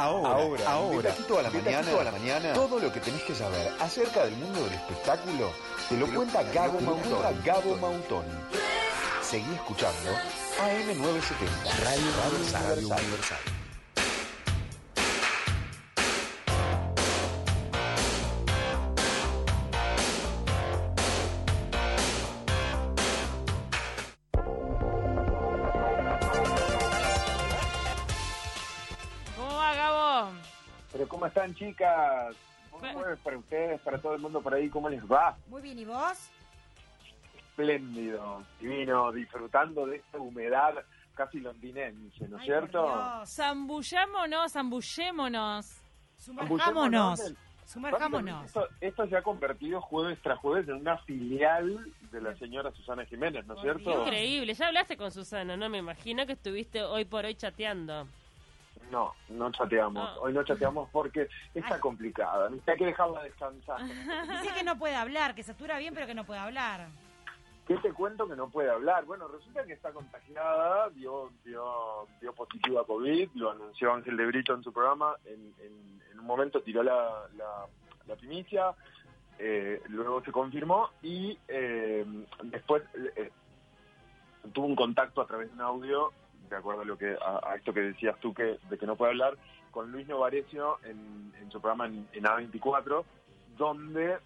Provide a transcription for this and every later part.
Ahora, ahora, ahora, toda la mañana, toda la mañana, todo lo que tenés que saber acerca del mundo del espectáculo te lo cuenta Gabo Mautoni. Gabo Mautoni. Seguí escuchando AM970, Radio Universal. ¿Cómo ¿cómo están chicas? ¿Cómo es para ustedes, para todo el mundo por ahí? ¿Cómo les va? Muy bien, ¿y vos? Espléndido, divino, disfrutando de esta humedad casi londinense, ¿no es cierto? Zambullámonos, zambullémonos. Sumerjámonos. Sumerjámonos. Esto, esto se ha convertido jueves tras jueves en una filial de la señora Susana Jiménez, ¿no es cierto? Increíble. Ya hablaste con Susana, ¿no? Me imagino que estuviste hoy por hoy chateando. No, no chateamos. Ah. Hoy no chateamos porque está Ay. complicada. Hay que dejarla descansar. Dice que no puede hablar, que satura bien, pero que no puede hablar. ¿Qué te cuento que no puede hablar? Bueno, resulta que está contagiada, dio, dio, dio positivo a COVID, lo anunció Ángel de Brito en su programa, en, en- en un momento tiró la, la, la primicia, eh, luego se confirmó y eh, después eh, tuvo un contacto a través de un audio, de acuerdo a, lo que, a, esto que decías tú que, de que no puede hablar, con Luis Novarecio en, en su programa en, en A24, donde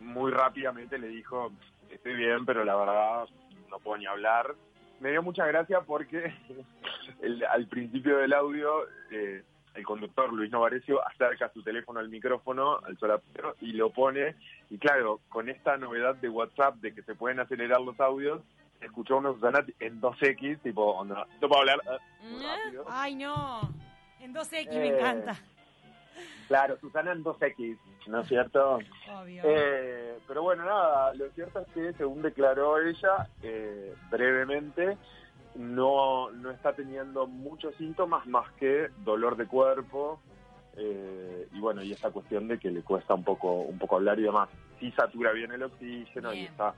muy rápidamente le dijo, estoy bien, pero la verdad no puedo ni hablar. Me dio mucha gracia porque el- al principio del audio eh, el conductor Luis Novarecio acerca su teléfono al micrófono, al solapero, y lo pone. Y claro, con esta novedad de WhatsApp de que se pueden acelerar los audios, escuchó una Susana en 2X, tipo, onda, no puedo hablar, ¿Eh? rápido. Ay, no. En 2X Eh. me encanta. Claro, Susana en 2X, ¿no es cierto? Obvio. Eh, pero bueno, nada, lo cierto es que según declaró ella, eh, brevemente, no, no está teniendo muchos síntomas más que dolor de cuerpo eh, y bueno, y esta cuestión de que le cuesta un poco, un poco hablar y demás. Sí satura bien el oxígeno y está.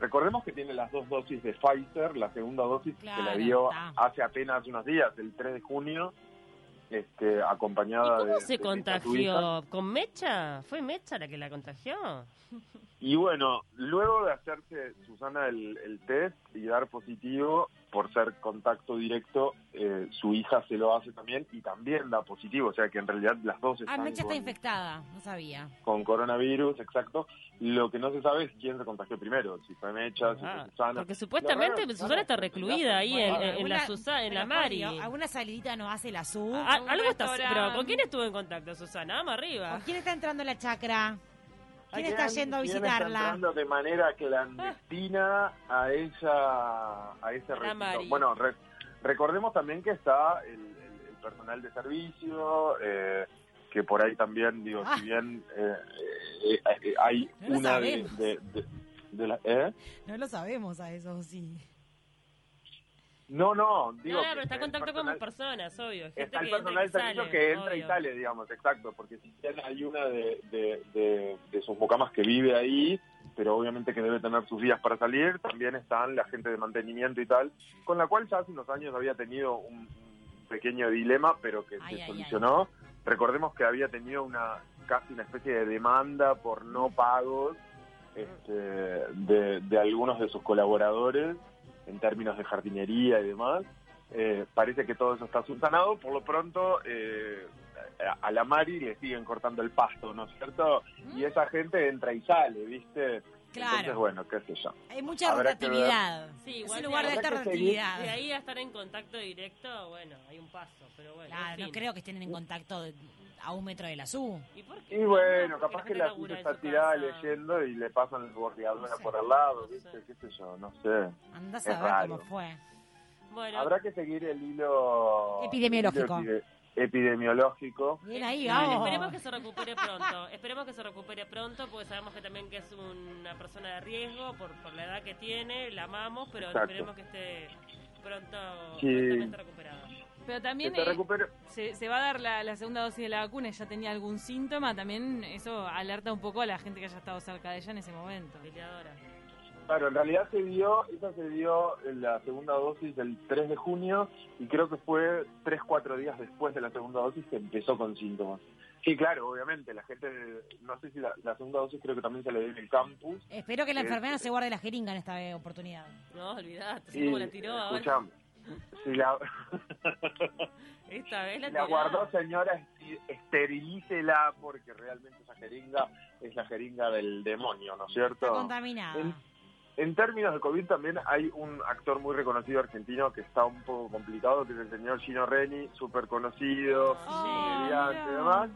Recordemos que tiene las dos dosis de Pfizer, la segunda dosis que la dio está. hace apenas unos días, el 3 de junio, este, ¿Y acompañada de... cómo se de- contagió? ¿Con Mecha? ¿Fue Mecha la que la contagió? Y bueno, luego de hacerse Susana el, el test y dar positivo por ser contacto directo, eh, su hija se lo hace también y también da positivo, o sea que en realidad las dos Ah, están Mecha está con, infectada, no sabía. con coronavirus, exacto. Lo que no se sabe es quién se contagió primero, si fue Mecha, si Ah, fue Susana. porque supuestamente Susana está recluida ahí en, en- en la Susana, en la Mari. ¿Alguna salidita no hace la SU? Ah, algo está, pero ¿con quién estuvo en contacto Susana? Vamos arriba. ¿O ¿Quién está entrando a la chacra? ¿Quién ¿Quién- está yendo a quién está visitarla? entrando de manera clandestina a esa a ese recinto? Bueno, re- recordemos también que está el, el- el personal de servicio, eh, que por ahí también, digo, Ah. si bien eh, eh, eh, hay No una de, de, de- de la- ¿eh? No lo sabemos a eso, sí. No, no, digo no, no, está en contacto con personal- personas, obvio. Gente Está el que entra personal y sale, que entra y sale, digamos, exacto, porque si hay una de, de, de, de sus mucamas que vive ahí, pero obviamente que debe tener sus días para salir, también están la gente de mantenimiento y tal, con la cual ya hace unos años había tenido un, pequeño dilema, pero que Ay, se ay, solucionó. Recordemos que había tenido una casi una especie de demanda por no pagos este, de, de algunos de sus colaboradores en términos de jardinería y demás. Eh, parece que todo eso está subsanado. Por lo pronto, eh, a, la Mari le siguen cortando el pasto, ¿no es cierto? Y esa gente entra y sale, ¿viste? Claro. Entonces, bueno, qué sé yo. Hay mucha Habrá rotatividad. Sí, es igual un lugar de seguir- rotatividad. De ahí a estar en contacto directo, bueno, hay un paso, pero bueno. Claro, en no fin. creo que estén en contacto de- a un metro de la SU. ¿Y, por qué? Y bueno, No, capaz que la en está su tirada leyendo y le pasan el bordeadora No sé. por al lado, No ¿viste? sé. ¿Qué sé yo? No sé. Andás Es a ver raro. cómo fue. Bueno, Habrá que seguir el hilo Epidemiológico. el hilo epidemiológico. Bien ahí, vamos. esperemos que se recupere pronto. esperemos que se recupere pronto porque sabemos que también que es una persona de riesgo por, por la edad que tiene, la amamos, pero Exacto. esperemos que esté pronto Sí. recuperada. Pero también se eh, se, se va a dar la, la segunda dosis de la vacuna y ya tenía algún síntoma. También eso alerta un poco a la gente que haya estado cerca de ella en ese momento. Peleadora. Claro, en realidad se dio, esa se dio en la segunda dosis el 3 de junio y creo que fue 3, 4 días después de la segunda dosis que empezó con síntomas. Sí, claro, obviamente, la gente, no sé si la, la segunda dosis creo que también se le dio en el campus. Espero que la Eh, enfermera se guarde la jeringa en esta eh, oportunidad. No, olvidate, así Y, como la tiró ahora. escuchame, si la, Esta vez la, la guardó señora, esterilícela porque realmente esa jeringa es la jeringa del demonio, ¿no es Está cierto? contaminada. En, en términos de COVID también hay un actor muy reconocido argentino que está un poco complicado, que es el señor Gino Reni, súper conocido, Oh, mira. demás,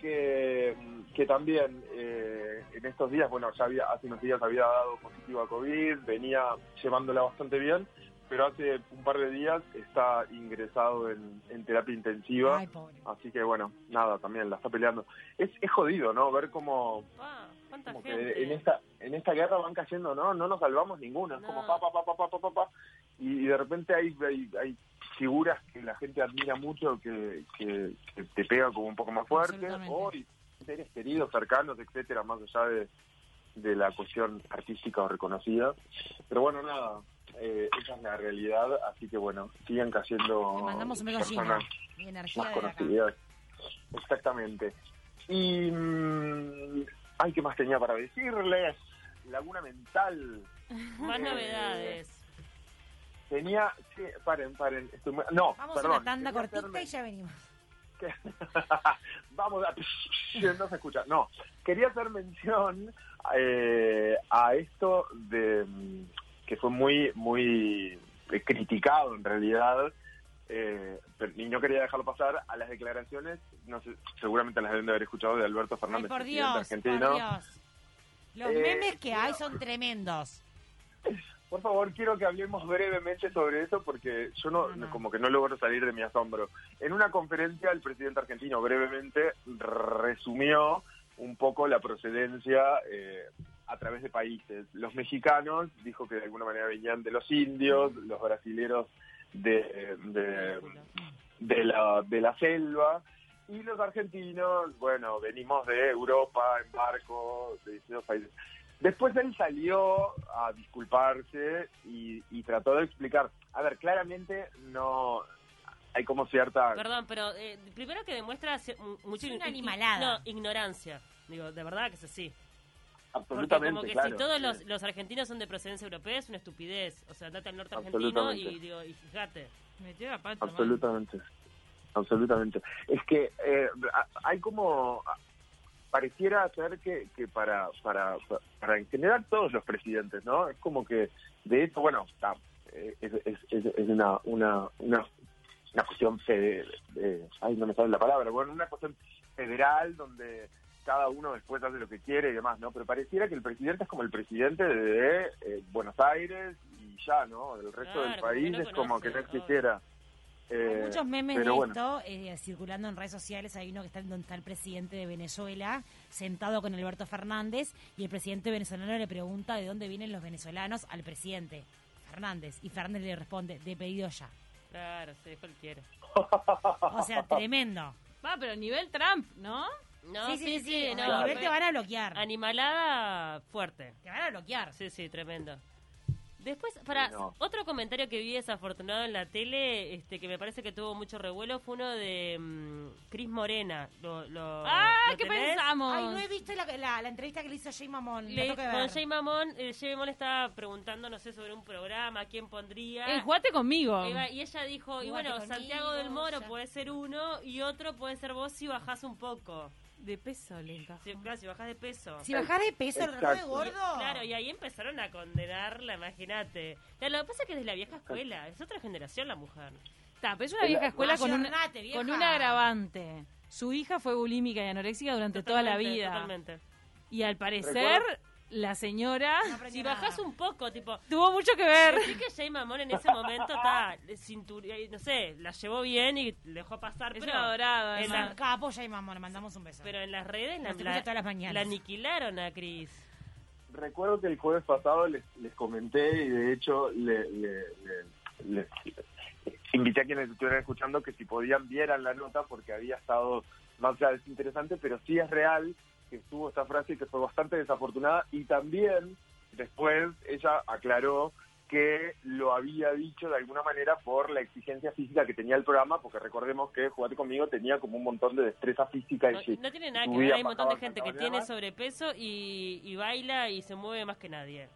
que, que también eh, en estos días, bueno, ya había, hace unos días había dado positivo a COVID, venía llevándola bastante bien, pero hace un par de días está ingresado en, en terapia intensiva. Ay. Así que bueno, nada, también la está peleando. Es, es jodido, ¿no? Ver cómo, Ah, ¿Cuánta como gente? que en esta en esta guerra van cayendo, ¿no? No nos salvamos ninguno. Es como pa, pa, pa, pa, pa, pa, pa, pa. Y, de repente hay, hay, hay figuras que la gente admira mucho, que, que, que te pegan como un poco más fuerte. O seres queridos, cercanos, etcétera, más allá de, de la cuestión artística o reconocida. Pero bueno, nada. eh, esa es la realidad, así que bueno, siguen cayendo Le mandamos un personas Y energía más conocidas. Exactamente. Y. mm, ay, ¿qué más tenía para decirles? Laguna Mental. Más Eh, novedades. Tenía. Sí, paren, paren. estoy no, Vamos perdón. a una tanda cortita hacerme- y ya venimos. Vamos a... No se escucha. No, quería hacer mención eh, a esto de mm, que fue muy, muy eh, criticado en realidad. Eh, pero- y no quería dejarlo pasar a las declaraciones, no sé, seguramente las deben de haber escuchado de Alberto Ay, Fernández, por presidente Dios, argentino. por Dios. Los Eh, memes que hay son tremendos. Por favor, quiero que hablemos brevemente sobre eso porque yo no, No, no. como que no logro salir de mi asombro. En una conferencia el presidente argentino brevemente resumió un poco la procedencia eh, a través de países. Los mexicanos dijo que de alguna manera venían de los indios, los brasileros de, de, de la, de la selva y los argentinos, bueno, venimos de Europa en barco, de distintos países. Después él salió a disculparse y, y trató de explicar. A ver, claramente no hay como cierta... Perdón, pero eh, primero que demuestra ci- mu- mucho Es una animalada. No, ignorancia. Digo, de verdad que es así. Porque absolutamente, como que claro. si todos sí. los, los argentinos son de procedencia europea es una estupidez. O sea, andate al norte argentino Absolutamente. y digo, y fíjate. Metió la pata. man. Absolutamente. Absolutamente. Es que eh, hay como pareciera ser que, que para, para para en general todos los presidentes, ¿no? Es como que de hecho, bueno, está, eh, es, es, es, es una, una, una una cuestión fede- eh, ay, no me sale la palabra, bueno, una cuestión federal donde cada uno después hace lo que quiere y demás, ¿no? Pero pareciera que el presidente es como el presidente de eh, Buenos Aires y ya, ¿no? El resto Claro, del como que país no es como que no existiera. Hay Eh, muchos memes de bueno. esto eh, circulando en redes sociales. Hay uno que está donde está el presidente de Venezuela sentado con Alberto Fernández y el presidente venezolano le pregunta de dónde vienen los venezolanos al presidente Fernández y Fernández le responde de pedido ya. Claro, sí, cualquiera. O sea, tremendo. Va, pero nivel Trump, ¿no? No, sí, sí, sí, sí. no, a nivel te van a bloquear. Animalada fuerte. Te van a bloquear. Sí, sí, tremendo. Después, para Sí, no. otro comentario que vi desafortunado en la tele, este que me parece que tuvo mucho revuelo, fue uno de mm, Cris Morena. Lo, lo- ¡Ah! ¿lo ¿Qué tenés? pensamos? Ay, no he visto la, la- la entrevista que le hizo Jay Mamón. Le, con. Jay Mamón, eh, Jay Mamón estaba preguntando, no sé, sobre un programa, quién pondría. El jugate conmigo. Iba- y ella dijo, y bueno, conmigo, Santiago del Moro ya. puede ser uno y otro puede ser vos si bajás un poco. De peso le encajó. Si, claro, si bajás de peso. Si bajás de peso, el Exacto. de gordo. Claro, y ahí empezaron a condenarla, imagínate. Lo que pasa es que es de la vieja escuela, es otra generación la mujer. Está, pero es una vieja escuela con, un- con un agravante. Su hija fue bulímica y anoréxica durante toda la vida. Totalmente. Y al parecer, la señora No Si nada. bajás un poco, tipo, tuvo mucho que ver. Decí que Jay Mamón en ese momento está no sé, la llevó bien y dejó pasar, Es pero, adorado, en un capo Jay Mamón. Le mandamos un beso. pero en las redes la, la- todas las mañanas. la aniquilaron a Cris. Recuerdo que el jueves pasado les, les comenté y de hecho le, le- le- les invité a quienes estuvieran escuchando que si podían vieran la nota porque había estado más allá es interesante, pero sí es real que estuvo esta frase que fue bastante desafortunada y también después ella aclaró que lo había dicho de alguna manera por la exigencia física que tenía el programa, porque recordemos que Jugate conmigo tenía como un montón de destreza física. No, y no tiene nada que ver, hay un montón de gente que tiene sobrepeso y, y baila y se mueve más que nadie.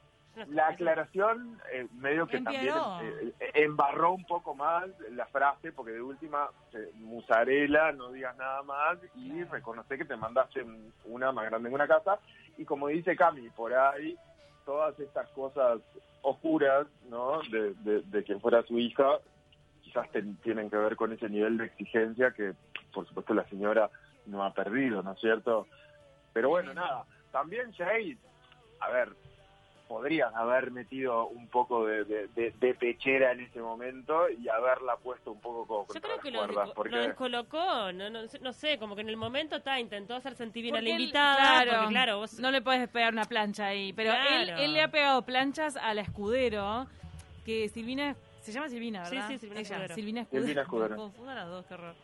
La aclaración eh, medio que también eh, eh, embarró un poco más la frase, porque de última, eh, musarela, no digas nada más y reconoce que te mandaste una más grande en una casa. Y como dice Cami, por ahí todas estas cosas oscuras, ¿no? De, de, quien fuera su hija, quizás tienen que ver con ese nivel de exigencia que, por supuesto, la señora no ha perdido, ¿no es cierto? Pero bueno, nada, también Jade, a ver, podrían haber metido un poco de, de, pechera en ese momento y haberla puesto un poco como Yo creo que lo, porque... lo descolocó, no, no, no, sé, como que en el momento está intentó hacer sentir bien a la invitada, claro, porque claro, vos... no le puedes pegar una plancha ahí, pero él, él, le ha pegado planchas a la escudero, que Silvina, se llama Silvina, ¿verdad? Sí, sí, Silvina Escudero. Silvina Escudero. Silvina Escudero. Las dos, qué horror.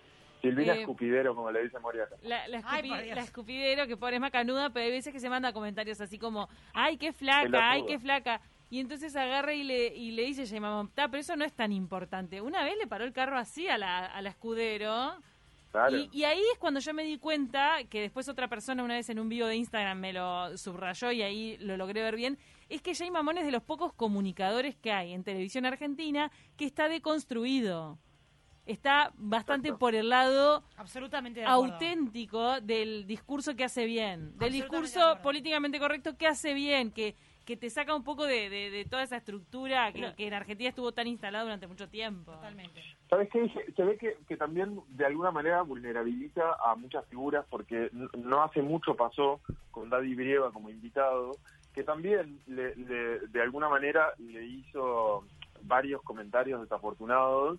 Silvina eh, Escupidero, como le dice Moria. La, la, la, Escupidero, que pobre es macanuda, pero hay veces que se manda comentarios así como, ay, qué flaca, ay, qué flaca. Y entonces agarra y le, y le dice, ya mamá, pero eso no es tan importante. Una vez le paró el carro así a la, a la Escudero. Y, y, ahí es cuando yo me di cuenta que después otra persona una vez en un video de Instagram me lo subrayó y ahí lo logré ver bien, es que Jay Mamón es de los pocos comunicadores que hay en televisión argentina que está deconstruido está bastante por el lado absolutamente auténtico del discurso que hace bien, del discurso políticamente correcto que hace bien, que que te saca un poco de, toda esa estructura que, en Argentina estuvo tan instalada durante mucho tiempo. Totalmente. ¿Sabes qué? Se ve que, que también de alguna manera vulnerabiliza a muchas figuras porque no hace mucho pasó con Daddy Brieva como invitado, que también le, de alguna manera le hizo varios comentarios desafortunados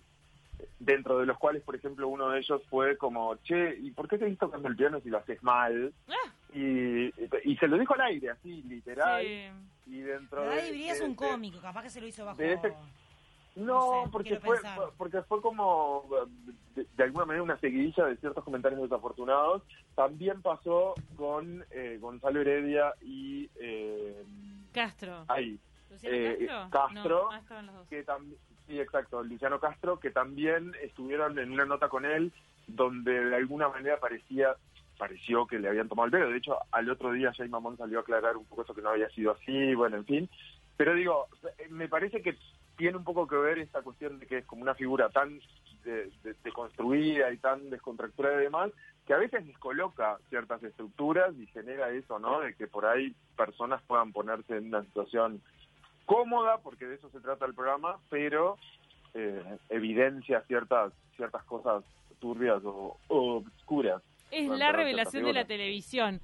dentro de los cuales, por ejemplo, uno de ellos fue como, che, ¿y por qué seguís tocando el piano si lo haces mal? Ah. Y, y se lo dijo al aire, así, literal. Y dentro de... es un cómico, capaz que se lo hizo bajo... No, porque fue porque fue como de, alguna manera una seguidilla de ciertos comentarios desafortunados. También pasó con eh, Gonzalo Heredia y eh, Castro. Ahí. Eh, Castro, ah, que también Sí, exacto, Luciano Castro, que también estuvieron en una nota con él donde de alguna manera parecía pareció que le habían tomado el pelo. De hecho, al otro día Jay Mamón salió a aclarar un poco eso que no había sido así, bueno, en fin. Pero digo, me parece que tiene un poco que ver esta cuestión de que es como una figura tan deconstruida y tan descontracturada y demás, que a veces descoloca ciertas estructuras y genera eso, ¿no? De que por ahí personas puedan ponerse en una situación cómoda, porque de eso se trata el programa, pero eh, evidencia ciertas, ciertas cosas turbias o, oscuras. Es la revelación de la televisión.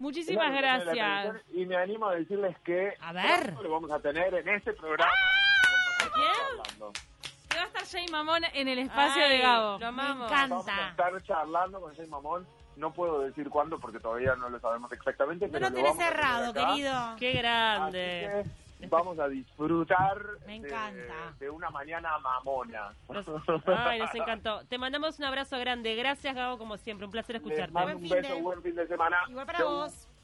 Muchísimas gracias. Y me animo a decirles que a ver. lo vamos a tener en este programa. ¿Quién? Que va a estar Jay Mamón en el espacio de Gabo. Lo Me encanta. Vamos a estar charlando con Jay Mamón. No puedo decir cuándo porque todavía no lo sabemos exactamente. No lo tenés cerrado, querido. Qué grande vamos a disfrutar Me encanta. De, una mañana mamona. ay, nos encantó. Te mandamos un abrazo grande. Gracias, Gabo, como siempre. Un placer escucharte. un beso, buen fin de semana. Igual para vos.